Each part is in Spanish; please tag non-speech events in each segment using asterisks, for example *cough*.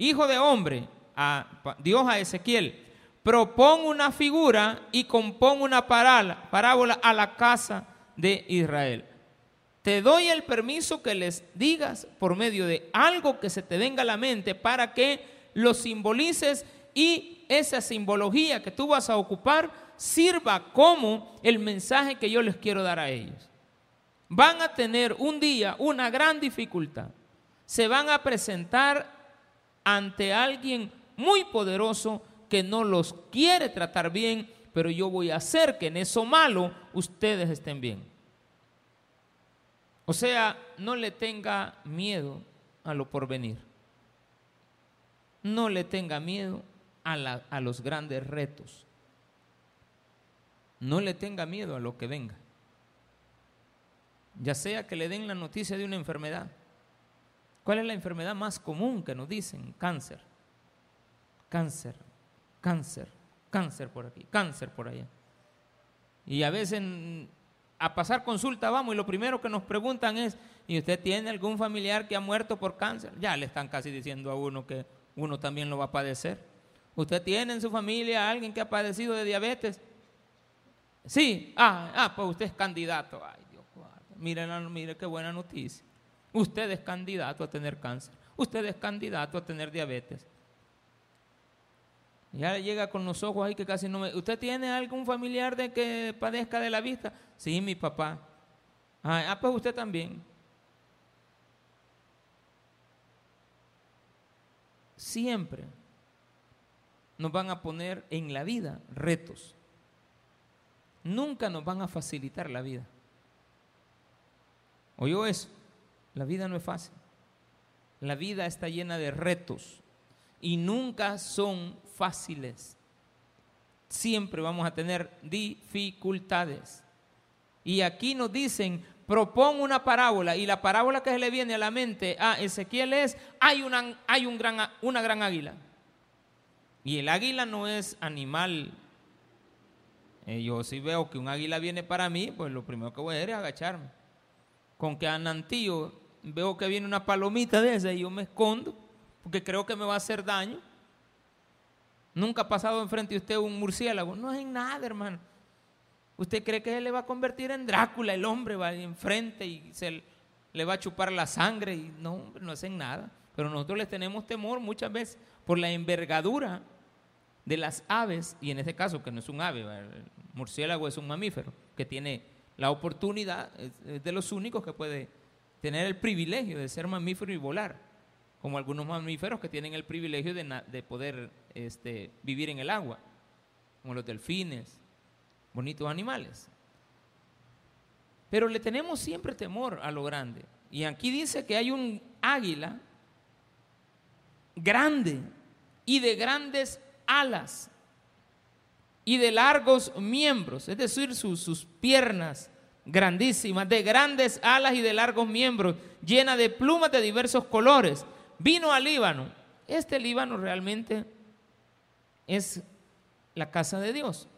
hijo de hombre, Dios a Ezequiel, propón una figura y compón una parábola a la casa de Israel. Te doy el permiso que les digas por medio de algo que se te venga a la mente para que lo simbolices y esa simbología que tú vas a ocupar sirva como el mensaje que yo les quiero dar a ellos. Van a tener un día una gran dificultad. Se van a presentar ante alguien muy poderoso que no los quiere tratar bien, pero yo voy a hacer que en eso malo ustedes estén bien. O sea, no le tenga miedo a lo porvenir. No le tenga miedo a, a los grandes retos. No le tenga miedo a lo que venga. Ya sea que le den la noticia de una enfermedad. ¿Cuál es la enfermedad más común que nos dicen? Cáncer. Cáncer, cáncer, cáncer por aquí, cáncer por allá. Y a veces a pasar consulta vamos y lo primero que nos preguntan es, ¿y usted tiene algún familiar que ha muerto por cáncer? Ya le están casi diciendo a uno que uno también lo va a padecer. ¿Usted tiene en su familia a alguien que ha padecido de diabetes? Sí, ah, ah pues usted es candidato. Ay, Dios Miren, mire qué buena noticia. Usted es candidato a tener cáncer. Usted es candidato a tener diabetes. Ya llega con los ojos ahí que casi no me... ¿Usted tiene algún familiar de que padezca de la vista? Sí, mi papá. Ah, ah, pues usted también. Siempre nos van a poner en la vida retos. Nunca nos van a facilitar la vida. ¿Oyó eso? La vida no es fácil. La vida está llena de retos y nunca son fáciles. Siempre vamos a tener dificultades. Y aquí nos dicen, propon una parábola y la parábola que se le viene a la mente a Ezequiel es, hay una, hay un gran, una gran águila. Y el águila no es animal. Eh, yo si veo que un águila viene para mí, pues lo primero que voy a hacer es agacharme. Con que a Nantío veo que viene una palomita de esa y yo me escondo porque creo que me va a hacer daño. Nunca ha pasado enfrente de usted un murciélago. No es en nada, hermano. ¿Usted cree que él le va a convertir en Drácula? El hombre va enfrente y se le va a chupar la sangre. Y no, no es en nada. Pero nosotros les tenemos temor muchas veces por la envergadura de las aves, y en este caso que no es un ave, el murciélago es un mamífero que tiene la oportunidad, es de los únicos que puede tener el privilegio de ser mamífero y volar como algunos mamíferos que tienen el privilegio de, poder este, vivir en el agua, como los delfines, bonitos animales. Pero le tenemos siempre temor a lo grande. Y aquí dice que hay un águila grande y de grandes alas y de largos miembros, es decir, sus, sus piernas grandísimas, de grandes alas y de largos miembros, llena de plumas de diversos colores vino al Líbano. Este Líbano realmente es la casa de Dios.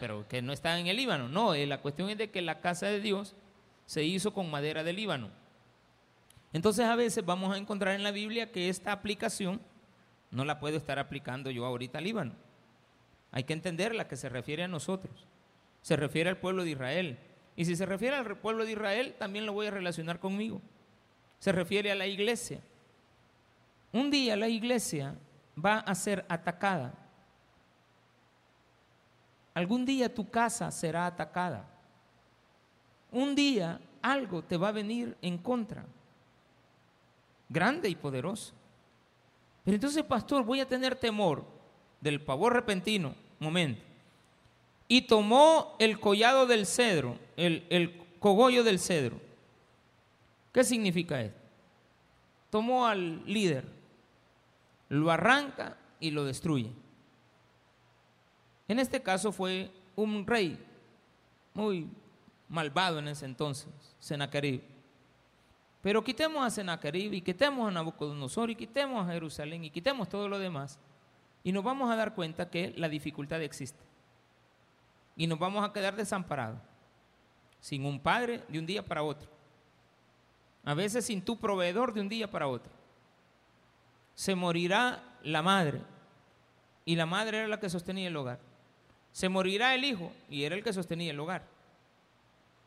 pero que no está en el Líbano. No, eh, la cuestión es de que la casa de Dios se hizo con madera de Líbano. Entonces a veces vamos a encontrar en la Biblia que esta aplicación no la puedo estar aplicando yo ahorita al Líbano. Hay que entenderla que se refiere a nosotros. Se refiere al pueblo de Israel. Y si se refiere al pueblo de Israel, también lo voy a relacionar conmigo. Se refiere a la iglesia. Un día la iglesia va a ser atacada. Algún día tu casa será atacada. Un día algo te va a venir en contra. Grande y poderoso. Pero entonces, pastor, voy a tener temor del pavor repentino. Momento. Y tomó el collado del cedro, el, el cogollo del cedro. ¿Qué significa esto? Tomó al líder, lo arranca y lo destruye. En este caso fue un rey muy malvado en ese entonces, Sennacherib. Pero quitemos a Sennacherib y quitemos a Nabucodonosor y quitemos a Jerusalén y quitemos todo lo demás y nos vamos a dar cuenta que la dificultad existe. Y nos vamos a quedar desamparados, sin un padre de un día para otro. A veces sin tu proveedor de un día para otro se morirá la madre, y la madre era la que sostenía el hogar. Se morirá el hijo, y era el que sostenía el hogar.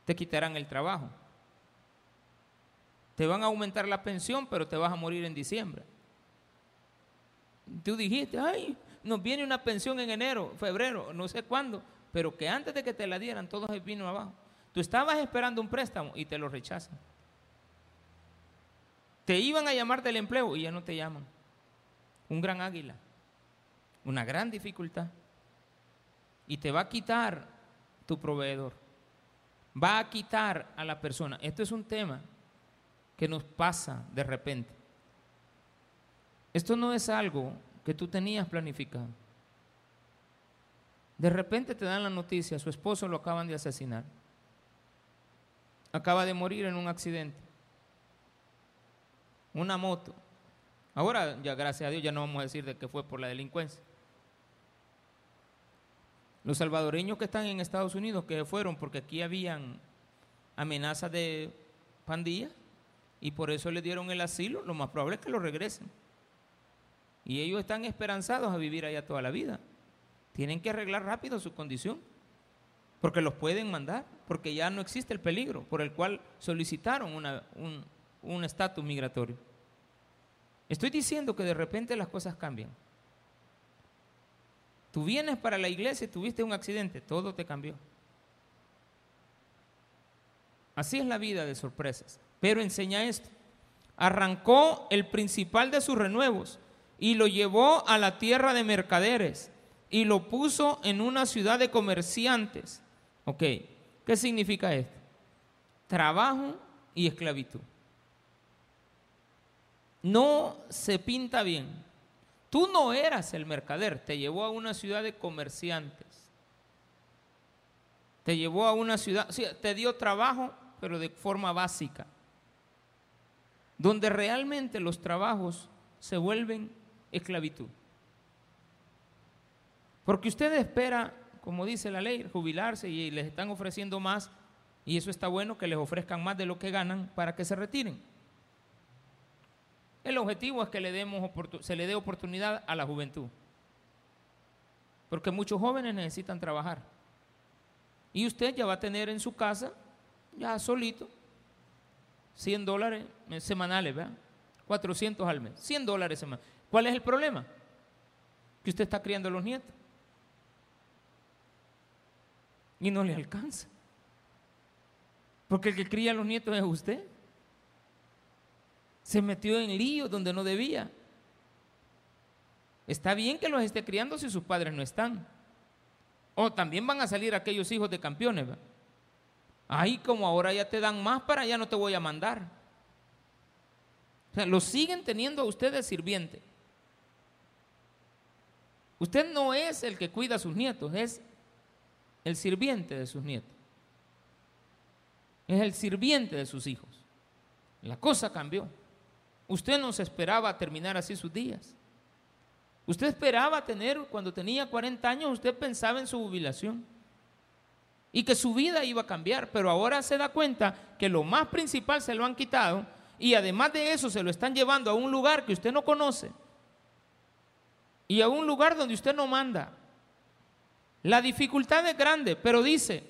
Te quitarán el trabajo. Te van a aumentar la pensión, pero te vas a morir en diciembre. Tú dijiste, ay, nos viene una pensión en enero, febrero, no sé cuándo, pero que antes de que te la dieran, todo vino abajo. Tú estabas esperando un préstamo y te lo rechazan. Te iban a llamar del empleo y ya no te llaman. Un gran águila, una gran dificultad. Y te va a quitar tu proveedor. Va a quitar a la persona. Esto es un tema que nos pasa de repente. Esto no es algo que tú tenías planificado. De repente te dan la noticia, su esposo lo acaban de asesinar. Acaba de morir en un accidente. Una moto. Ahora, ya gracias a Dios, ya no vamos a decir de que fue por la delincuencia. Los salvadoreños que están en Estados Unidos, que fueron porque aquí habían amenazas de pandillas y por eso le dieron el asilo, lo más probable es que lo regresen. Y ellos están esperanzados a vivir allá toda la vida. Tienen que arreglar rápido su condición, porque los pueden mandar, porque ya no existe el peligro por el cual solicitaron un estatus migratorio. Estoy diciendo que de repente las cosas cambian. Tú vienes para la iglesia y tuviste un accidente, todo te cambió. Así es la vida de sorpresas. Pero enseña esto. Arrancó el principal de sus renuevos y lo llevó a la tierra de mercaderes y lo puso en una ciudad de comerciantes. Ok, ¿qué significa esto? Trabajo y esclavitud. No se pinta bien. Tú no eras el mercader, te llevó a una ciudad de comerciantes. Te llevó a una ciudad, te dio trabajo, pero de forma básica. Donde realmente los trabajos se vuelven esclavitud. Porque usted espera, como dice la ley, jubilarse y les están ofreciendo más, y eso está bueno que les ofrezcan más de lo que ganan para que se retiren. El objetivo es que le demos se le dé oportunidad a la juventud. Porque muchos jóvenes necesitan trabajar. Y usted ya va a tener en su casa, ya solito, 100 dólares semanales, ¿verdad? 400 al mes, 100 dólares semanales. ¿Cuál es el problema? Que usted está criando a los nietos. Y no le alcanza. Porque el que cría a los nietos es usted. Se metió en lío donde no debía. Está bien que los esté criando si sus padres no están. O también van a salir aquellos hijos de campeones. Ahí como ahora ya te dan más, para allá no te voy a mandar. O sea, lo siguen teniendo a ustedes sirviente. Usted no es el que cuida a sus nietos, es el sirviente de sus nietos. Es el sirviente de sus hijos. La cosa cambió. Usted no se esperaba terminar así sus días. Usted esperaba tener, cuando tenía 40 años, usted pensaba en su jubilación y que su vida iba a cambiar, pero ahora se da cuenta que lo más principal se lo han quitado y además de eso se lo están llevando a un lugar que usted no conoce y a un lugar donde usted no manda. La dificultad es grande, pero dice,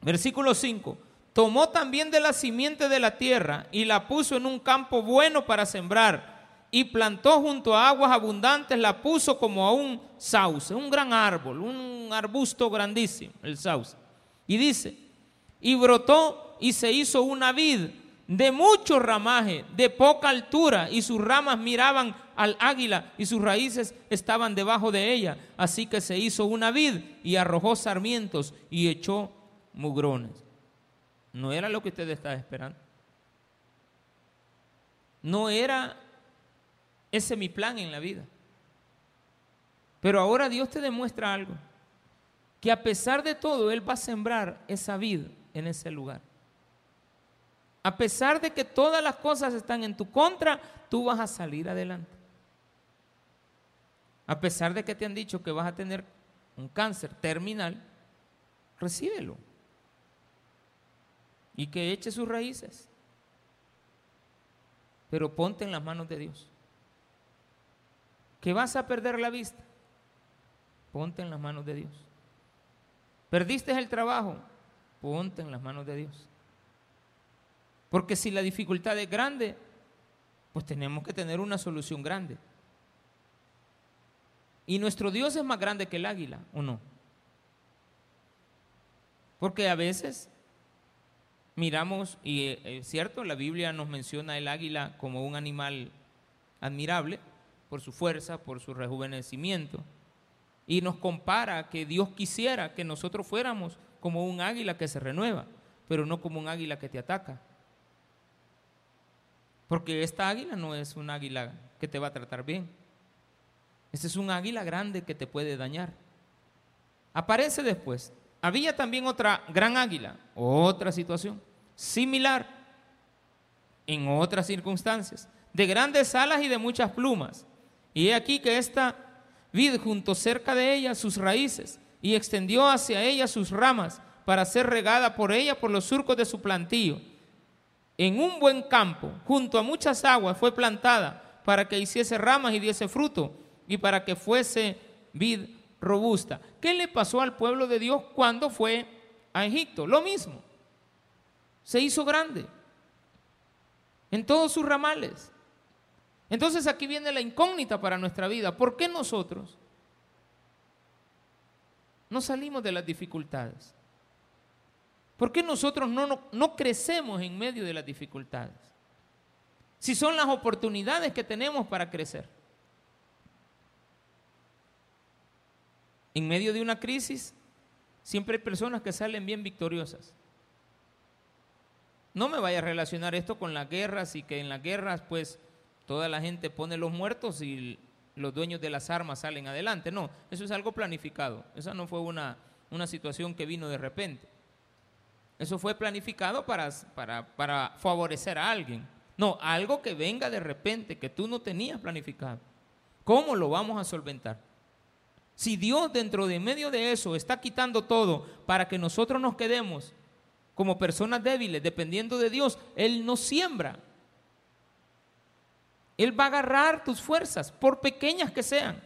versículo 5, tomó también de la simiente de la tierra y la puso en un campo bueno para sembrar y plantó junto a aguas abundantes, la puso como a un sauce, un gran árbol, un arbusto grandísimo, el sauce. Y dice, y brotó y se hizo una vid de mucho ramaje, de poca altura, y sus ramas miraban al águila y sus raíces estaban debajo de ella. Así que se hizo una vid y arrojó sarmientos y echó mugrones. No era lo que usted estaba esperando. No era ese mi plan en la vida. Pero ahora Dios te demuestra algo. Que a pesar de todo, Él va a sembrar esa vid en ese lugar. A pesar de que todas las cosas están en tu contra, tú vas a salir adelante. A pesar de que te han dicho que vas a tener un cáncer terminal, recíbelo. Y que eche sus raíces. Pero ponte en las manos de Dios. que vas a perder la vista, ponte en las manos de Dios. Perdiste el trabajo, ponte en las manos de Dios. Porque si la dificultad es grande, pues tenemos que tener una solución grande. Y nuestro Dios es más grande que el águila, ¿o no? Porque a veces miramos, y eh, es cierto, la Biblia nos menciona el águila como un animal admirable por su fuerza, por su rejuvenecimiento, y nos compara que Dios quisiera que nosotros fuéramos como un águila que se renueva, pero no como un águila que te ataca. Porque esta águila no es un águila que te va a tratar bien. Este es un águila grande que te puede dañar. Aparece después. Había también otra gran águila, otra situación similar en otras circunstancias, de grandes alas y de muchas plumas. Y he aquí que esta vid junto cerca de ella sus raíces y extendió hacia ella sus ramas para ser regada por ella por los surcos de su plantío. En un buen campo, junto a muchas aguas, fue plantada para que hiciese ramas y diese fruto y para que fuese vid robusta. ¿Qué le pasó al pueblo de Dios cuando fue a Egipto? Lo mismo. Se hizo grande en todos sus ramales. Entonces aquí viene la incógnita para nuestra vida. ¿Por qué nosotros no salimos de las dificultades? ¿Por qué nosotros no, no, no, crecemos en medio de las dificultades? Si son las oportunidades que tenemos para crecer. En medio de una crisis, siempre hay personas que salen bien victoriosas. No me vaya a relacionar esto con las guerras y que en las guerras pues toda la gente pone los muertos y los dueños de las armas salen adelante. No, eso es algo planificado. Esa no fue una, una situación que vino de repente. Eso fue planificado para, para, para favorecer a alguien. No, algo que venga de repente, que tú no tenías planificado. ¿Cómo lo vamos a solventar? Si Dios dentro de medio de eso está quitando todo para que nosotros nos quedemos como personas débiles, dependiendo de Dios, Él nos siembra. Él va a agarrar tus fuerzas, por pequeñas que sean.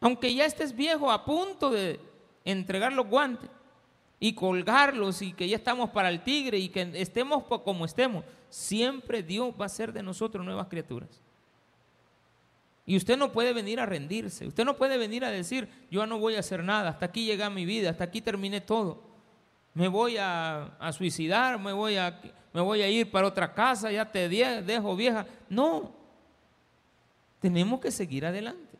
Aunque ya estés viejo, a punto de entregar los guantes y colgarlos y que ya estamos para el tigre y que estemos como estemos, siempre Dios va a ser de nosotros nuevas criaturas. Y usted no puede venir a rendirse. Usted no puede venir a decir, yo no voy a hacer nada, hasta aquí llega mi vida, hasta aquí terminé todo. Me voy a, suicidar, me voy a, me voy a ir para otra casa, ya te dejo vieja. No, tenemos que seguir adelante.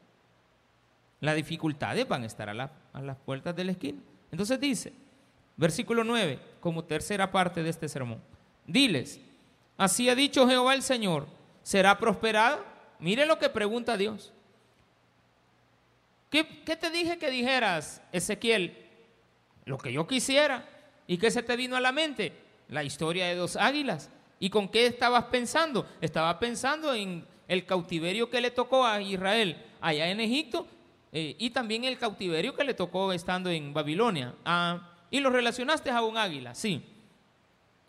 Las dificultades van a estar a, a las puertas de la esquina. Entonces dice, versículo 9, como tercera parte de este sermón, diles, así ha dicho Jehová el Señor, ¿será prosperada? Mire lo que pregunta Dios. ¿Qué, te dije que dijeras, Ezequiel? Lo que yo quisiera. ¿Y qué se te vino a la mente? La historia de dos águilas. ¿Y con qué estabas pensando? Estaba pensando en el cautiverio que le tocó a Israel allá en Egipto eh, y también el cautiverio que le tocó estando en Babilonia. Ah, y lo relacionaste a un águila, sí.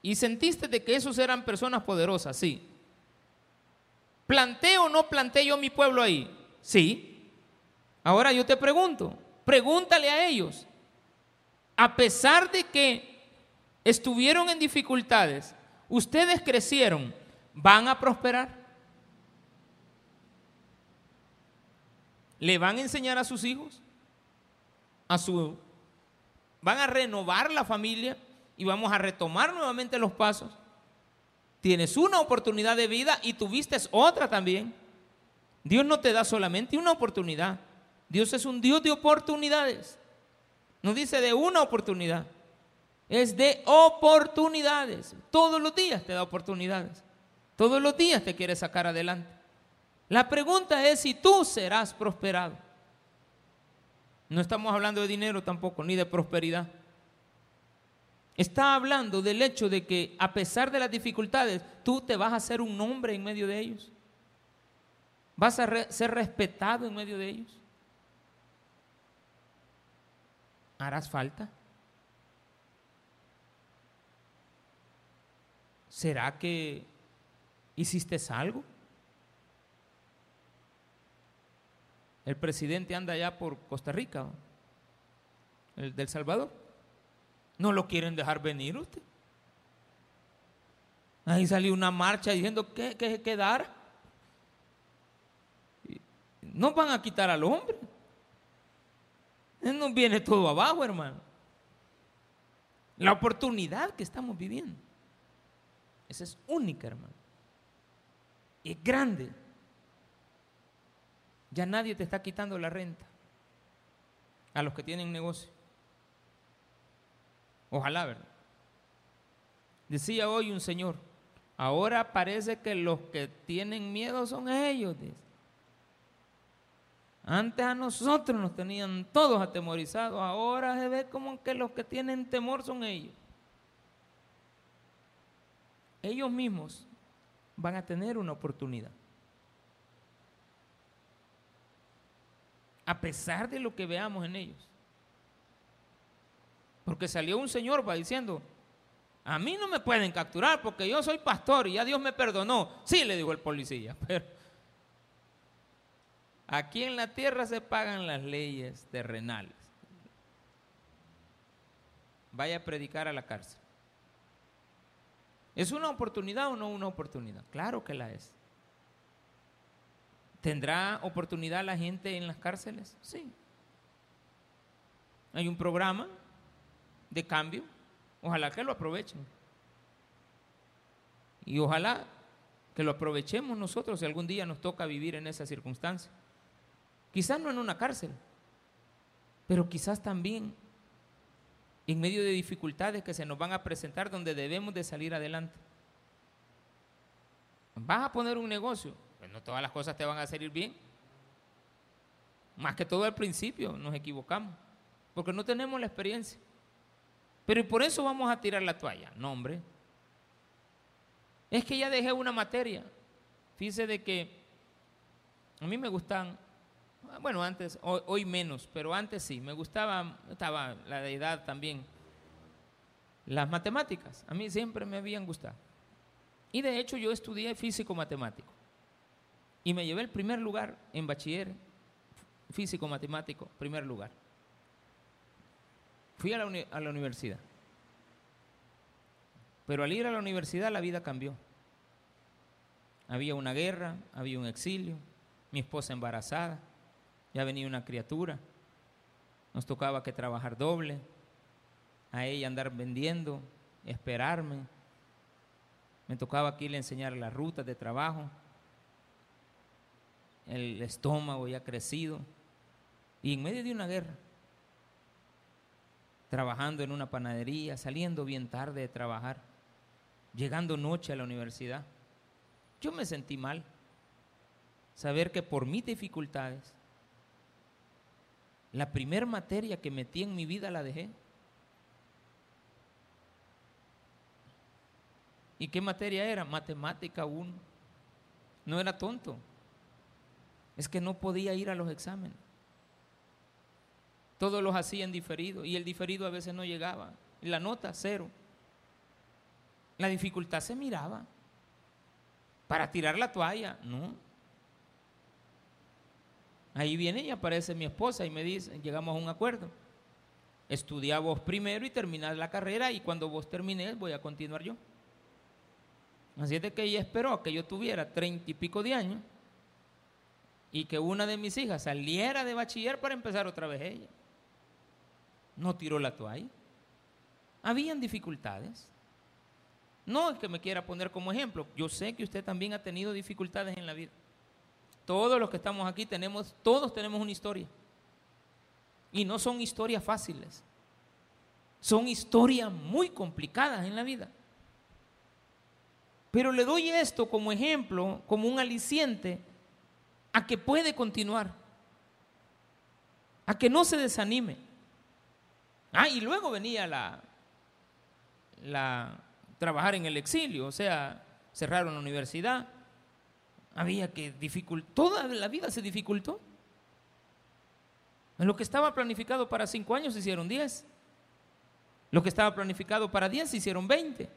Y sentiste de que esos eran personas poderosas, sí. ¿Planté o no planté yo mi pueblo ahí? Sí. Ahora yo te pregunto, pregúntale a ellos. A pesar de que estuvieron en dificultades, ustedes crecieron, ¿van a prosperar? ¿Le van a enseñar a sus hijos? A su van a renovar la familia y vamos a retomar nuevamente los pasos. Tienes una oportunidad de vida y tuviste otra también. Dios no te da solamente una oportunidad. Dios es un Dios de oportunidades. No dice de una oportunidad. Es de oportunidades. Todos los días te da oportunidades. Todos los días te quiere sacar adelante. La pregunta es si tú serás prosperado. No estamos hablando de dinero tampoco, ni de prosperidad. Está hablando del hecho de que a pesar de las dificultades, tú te vas a hacer un nombre en medio de ellos. Vas a ser respetado en medio de ellos. ¿Harás falta? ¿Será que hiciste algo? El presidente anda allá por Costa Rica, el del Salvador. No lo quieren dejar venir usted. Ahí salió una marcha diciendo que, que. No van a quitar al hombre. No viene todo abajo, hermano. La oportunidad que estamos viviendo. Esa es única, hermano. Es grande. Ya nadie te está quitando la renta. A los que tienen negocio. Ojalá, ¿verdad? Decía hoy un señor, ahora parece que los que tienen miedo son ellos. Antes a nosotros nos tenían todos atemorizados, ahora se ve como que los que tienen temor son ellos. Ellos mismos van a tener una oportunidad. A pesar de lo que veamos en ellos. Porque salió un señor va diciendo, a mí no me pueden capturar porque yo soy pastor y ya Dios me perdonó. Sí, le dijo el policía, *laughs* pero aquí en la tierra se pagan las leyes terrenales. Vaya a predicar a la cárcel. ¿Es una oportunidad o no una oportunidad? Claro que la es. ¿Tendrá oportunidad la gente en las cárceles? Sí. Hay un programa de cambio. Ojalá que lo aprovechen. Y ojalá que lo aprovechemos nosotros si algún día nos toca vivir en esa circunstancia. Quizás no en una cárcel, pero quizás también en medio de dificultades que se nos van a presentar donde debemos de salir adelante. Vas a poner un negocio, pues no todas las cosas te van a salir bien. Más que todo al principio nos equivocamos, porque no tenemos la experiencia. Pero por eso vamos a tirar la toalla. No, hombre. Es que ya dejé una materia. Fíjese de que a mí me gustan, bueno, antes, hoy, menos, pero antes sí, me gustaba, estaba la edad también, las matemáticas. A mí siempre me habían gustado. Y de hecho yo estudié físico matemático. Y me llevé el primer lugar en bachiller físico matemático, primer lugar. Fui a la, universidad. Pero al ir a la universidad la vida cambió. Había una guerra, había un exilio, mi esposa embarazada, ya venía una criatura, nos tocaba que trabajar doble, a ella andar vendiendo, esperarme, me tocaba aquí le enseñar las rutas de trabajo, el estómago ya crecido, y en medio de una guerra, trabajando en una panadería, saliendo bien tarde de trabajar, llegando noche a la universidad. Yo me sentí mal. Saber que por mis dificultades, la primer materia que metí en mi vida la dejé. ¿Y qué materia era? Matemática 1. No era tonto. Es que no podía ir a los exámenes. Todos los hacían diferido y el diferido a veces no llegaba. La nota, cero. La dificultad se miraba. Para tirar la toalla, no. Ahí viene y aparece mi esposa y me dice, llegamos a un acuerdo. Estudia vos primero y terminad la carrera y cuando vos termines voy a continuar yo. Así es de que ella esperó que yo tuviera treinta y pico de años y que una de mis hijas saliera de bachiller para empezar otra vez ella no tiró la toalla. Habían dificultades. No es que me quiera poner como ejemplo, yo sé que usted también ha tenido dificultades en la vida. Todos los que estamos aquí tenemos, todos tenemos una historia. Y no son historias fáciles. Son historias muy complicadas en la vida. Pero le doy esto como ejemplo, como un aliciente a que puede continuar, a que no se desanime. Ah, y luego venía la, la trabajar en el exilio, o sea, cerraron la universidad, había que dificultar, toda la vida se dificultó. Lo que estaba planificado para cinco años se hicieron diez. Lo que estaba planificado para diez se hicieron veinte.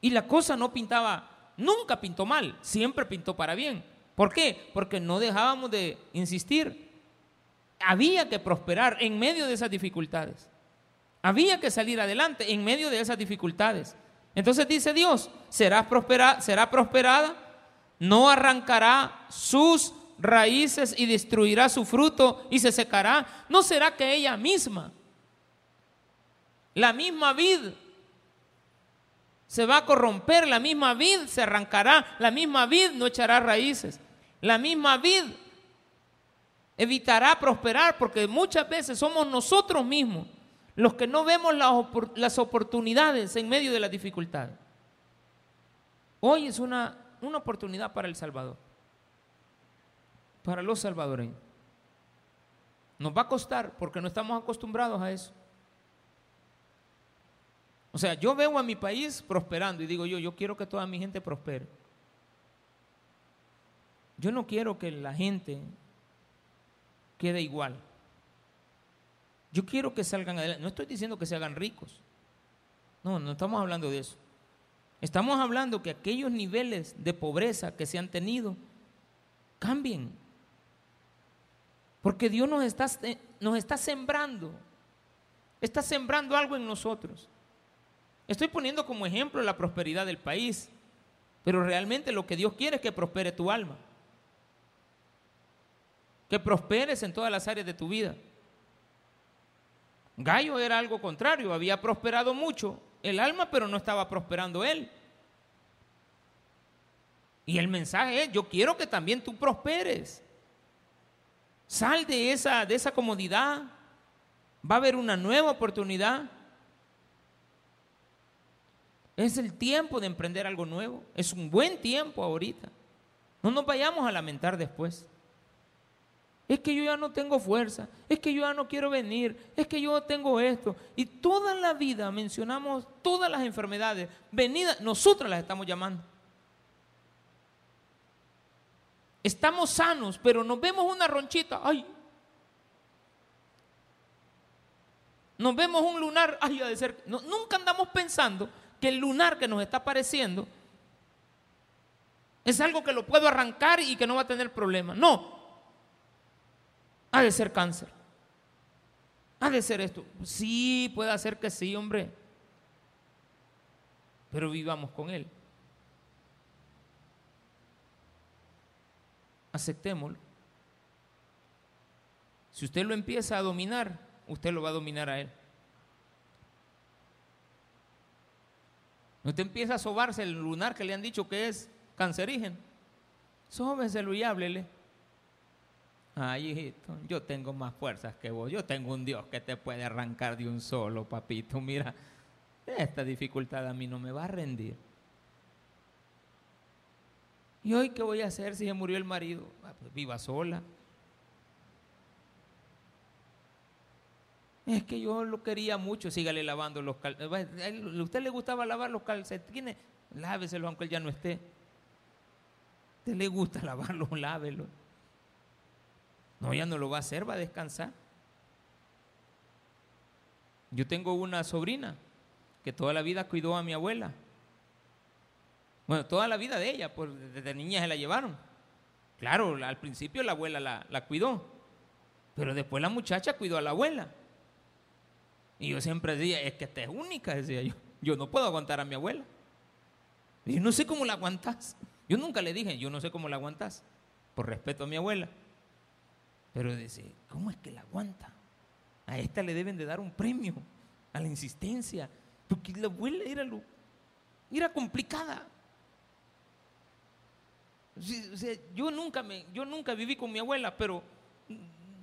Y la cosa no pintaba, nunca pintó mal, siempre pintó para bien. ¿Por qué? Porque no dejábamos de insistir. Había que prosperar en medio de esas dificultades. Había que salir adelante en medio de esas dificultades. Entonces dice Dios, será, prospera, será prosperada, no arrancará sus raíces y destruirá su fruto y se secará. ¿No será que ella misma, la misma vid, se va a corromper, la misma vid se arrancará, la misma vid no echará raíces? La misma vid evitará prosperar porque muchas veces somos nosotros mismos los que no vemos las, oportunidades en medio de la dificultad. Hoy es una, una oportunidad para El Salvador, para los salvadoreños. Nos va a costar porque no estamos acostumbrados a eso. O sea, yo veo a mi país prosperando y digo yo, yo quiero que toda mi gente prospere. Yo no quiero que la gente quede igual. Yo quiero que salgan adelante. No estoy diciendo que se hagan ricos. No, no estamos hablando de eso. Estamos hablando que aquellos niveles de pobreza que se han tenido cambien. Porque Dios nos está, nos está sembrando. Está sembrando algo en nosotros. Estoy poniendo como ejemplo la prosperidad del país. Pero realmente lo que Dios quiere es que prospere tu alma que prosperes en todas las áreas de tu vida. Gallo era algo contrario, había prosperado mucho el alma, pero no estaba prosperando él. Y el mensaje es, yo quiero que también tú prosperes. Sal de esa, de esa comodidad. Va a haber una nueva oportunidad. Es el tiempo de emprender algo nuevo. Es un buen tiempo ahorita. No nos vayamos a lamentar después es que yo ya no tengo fuerza, es que yo ya no quiero venir, es que yo tengo esto. Y toda la vida mencionamos todas las enfermedades venidas, nosotras las estamos llamando. Estamos sanos, pero nos vemos una ronchita, ay. Nos vemos un lunar, ay, de ser. nunca andamos pensando que el lunar que nos está apareciendo es algo que lo puedo arrancar y que no va a tener problema. No, ha de ser cáncer. Ha de ser esto. Sí, puede ser que sí, hombre. Pero vivamos con él. Aceptémoslo. Si usted lo empieza a dominar, usted lo va a dominar a él. Usted empieza a sobarse el lunar que le han dicho que es cancerígeno. Sóbeselo y háblele. Ay, hijito, yo tengo más fuerzas que vos. Yo tengo un Dios que te puede arrancar de un solo, papito. Mira, esta dificultad a mí no me va a rendir. ¿Y hoy qué voy a hacer si se murió el marido? Ah, pues viva sola. Es que yo lo quería mucho, sígale lavando los calcetines. Eh, ¿A usted le gustaba lavar los calcetines? Láveselo aunque él ya no esté. ¿A usted le gusta *laughs* lavarlos? Lávelo. No, ya no lo va a hacer, va a descansar. Yo tengo una sobrina que toda la vida cuidó a mi abuela. Bueno, toda la vida de ella, pues desde niña se la llevaron. Claro, al principio la abuela la, la cuidó, pero después la muchacha cuidó a la abuela. Y yo siempre decía, es que esta es única, decía yo. Yo no puedo aguantar a mi abuela. Y no sé cómo la aguantas. Yo nunca le dije, yo no sé cómo la aguantas, por respeto a mi abuela. Pero dice, ¿cómo es que la aguanta? A esta le deben de dar un premio, a la insistencia, porque la abuela era, lo, era complicada. yo, nunca me, yo nunca viví con mi abuela, pero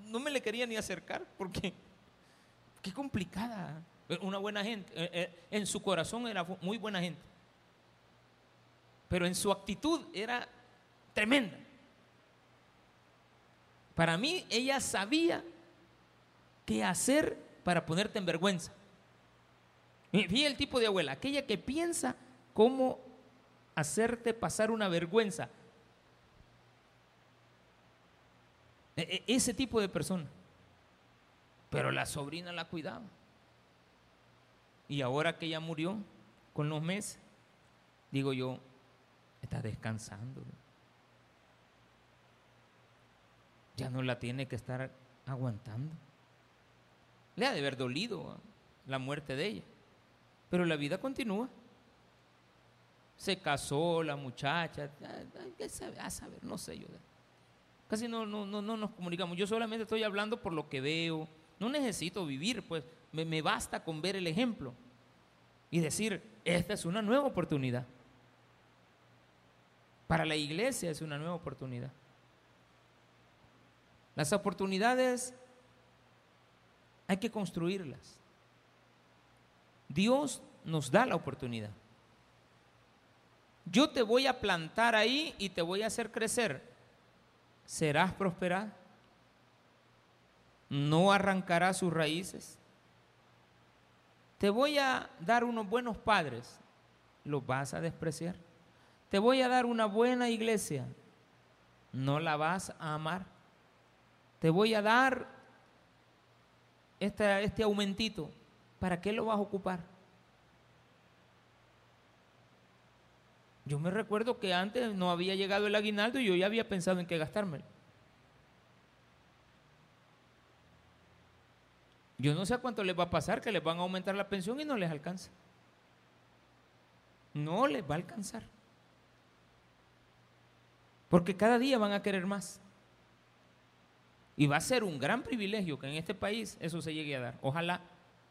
no me le quería ni acercar, porque *laughs* qué complicada. Una buena gente, eh, eh, en su corazón era muy buena gente, pero en su actitud era tremenda. Para mí, ella sabía qué hacer para ponerte en vergüenza. Fíjate el tipo de abuela, aquella que piensa cómo hacerte pasar una vergüenza. E, e, ese tipo de persona. Pero la sobrina la cuidaba. Y ahora que ella murió, con los meses, digo yo, está descansando. Ya no la tiene que estar aguantando. Le ha de haber dolido la muerte de ella, pero la vida continúa. Se casó la muchacha, a saber, no sé yo. Casi no, no, no, no nos comunicamos. Yo solamente estoy hablando por lo que veo. No necesito vivir, pues me, me basta con ver el ejemplo y decir, esta es una nueva oportunidad. Para la iglesia es una nueva oportunidad. Las oportunidades hay que construirlas. Dios nos da la oportunidad. Yo te voy a plantar ahí y te voy a hacer crecer. ¿Serás prosperado? ¿No arrancarás sus raíces? Te voy a dar unos buenos padres. ¿Los vas a despreciar? Te voy a dar una buena iglesia. ¿No la vas a amar? Te voy a dar este, aumentito. ¿Para qué lo vas a ocupar? Yo me recuerdo que antes no había llegado el aguinaldo y yo ya había pensado en qué gastármelo. Yo no sé a cuánto les va a pasar que les van a aumentar la pensión y no les alcanza. No les va a alcanzar. Porque cada día van a querer más. Y va a ser un gran privilegio que en este país eso se llegue a dar. Ojalá.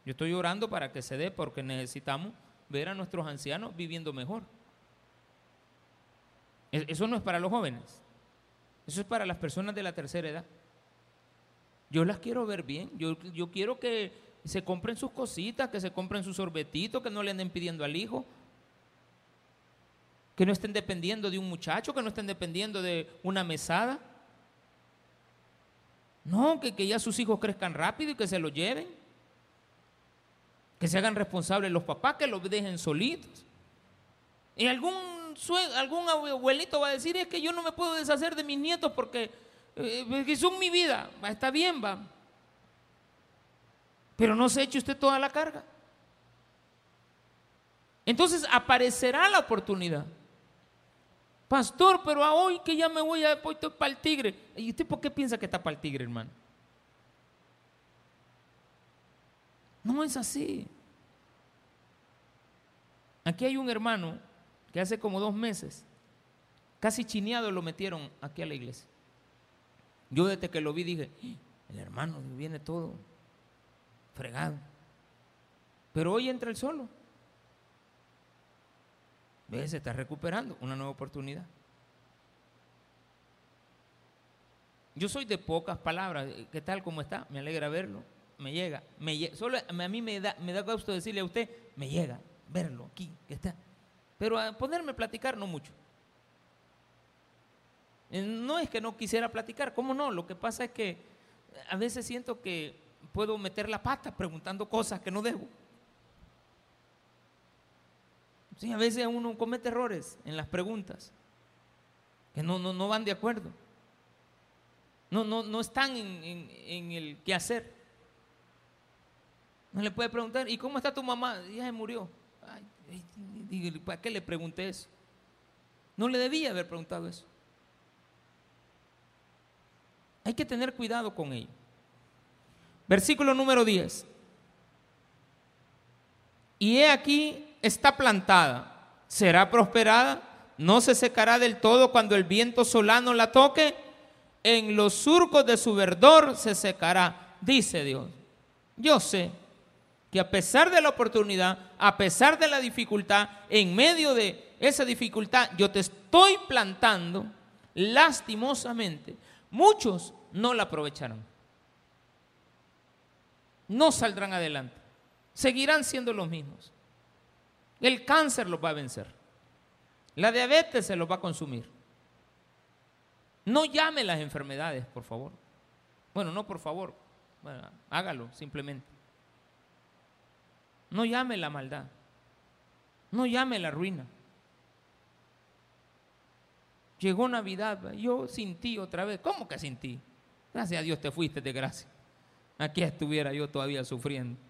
Yo estoy orando para que se dé porque necesitamos ver a nuestros ancianos viviendo mejor. E, eso no es para los jóvenes. Eso es para las personas de la tercera edad. Yo las quiero ver bien. Yo, yo quiero que se compren sus cositas, que se compren sus sorbetitos, que no le anden pidiendo al hijo. Que no estén dependiendo de un muchacho, que no estén dependiendo de una mesada. No, que, que ya sus hijos crezcan rápido y que se lo lleven. Que se hagan responsables los papás, que los dejen solitos. Y algún, algún abuelito va a decir, es que yo no me puedo deshacer de mis nietos porque, eh, son mi vida. Está bien, va. Pero no se eche usted toda la carga. Entonces aparecerá la oportunidad. Pastor, pero a hoy que ya me voy a voy para el tigre. ¿Y usted por qué piensa que está para el tigre, hermano? No es así. Aquí hay un hermano que hace como dos meses, casi chineado, lo metieron aquí a la iglesia. Yo desde que lo vi dije, ¡Ah! el hermano viene todo fregado. Pero hoy entra el solo. Se está recuperando, una nueva oportunidad. Yo soy de pocas palabras. ¿Qué tal? ¿Cómo está? Me alegra verlo. Me llega. Me Solo a mí me da, me da gusto decirle a usted, me llega verlo aquí, que está. Pero a ponerme a platicar no mucho. Eh, no es que no quisiera platicar, ¿cómo no? Lo que pasa es que a veces siento que puedo meter la pata preguntando cosas que no debo. Sí, a veces uno comete errores en las preguntas que no, no, no van de acuerdo. No, no, no están en, en, el qué hacer. No le puede preguntar, ¿y cómo está tu mamá? Ya se murió. ¿Para qué le pregunté eso? No le debía haber preguntado eso. Hay que tener cuidado con ello. Versículo número 10. Y he aquí está plantada, será prosperada, no se secará del todo cuando el viento solano la toque, en los surcos de su verdor se secará, dice Dios. Yo sé que a pesar de la oportunidad, a pesar de la dificultad, en medio de esa dificultad, yo te estoy plantando lastimosamente. Muchos no la aprovecharán. No saldrán adelante. Seguirán siendo los mismos. El cáncer los va a vencer. La diabetes se los va a consumir. No llame las enfermedades, por favor. Bueno, no por favor. hágalo simplemente. No llame la maldad. No llame la ruina. Llegó Navidad, yo sin ti otra vez. ¿Cómo que sin ti? Gracias a Dios te fuiste de gracia. Aquí estuviera yo todavía sufriendo.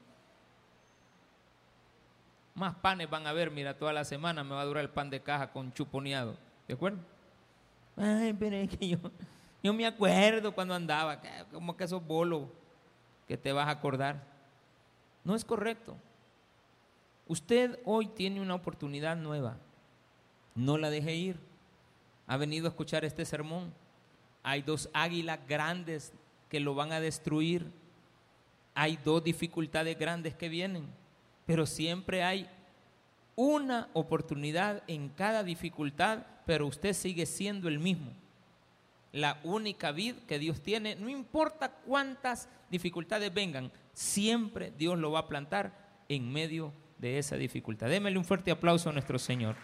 Más panes van a haber, mira, toda la semana me va a durar el pan de caja con chuponeado. ¿De acuerdo? Ay, pero es que yo, yo me acuerdo cuando andaba, como que esos bolos que te vas a acordar. No es correcto. Usted hoy tiene una oportunidad nueva. No la deje ir. Ha venido a escuchar este sermón. Hay dos águilas grandes que lo van a destruir. Hay dos dificultades grandes que vienen. Pero siempre hay una oportunidad en cada dificultad, pero usted sigue siendo el mismo. La única vid que Dios tiene, no importa cuántas dificultades vengan, siempre Dios lo va a plantar en medio de esa dificultad. Démele un fuerte aplauso a nuestro Señor.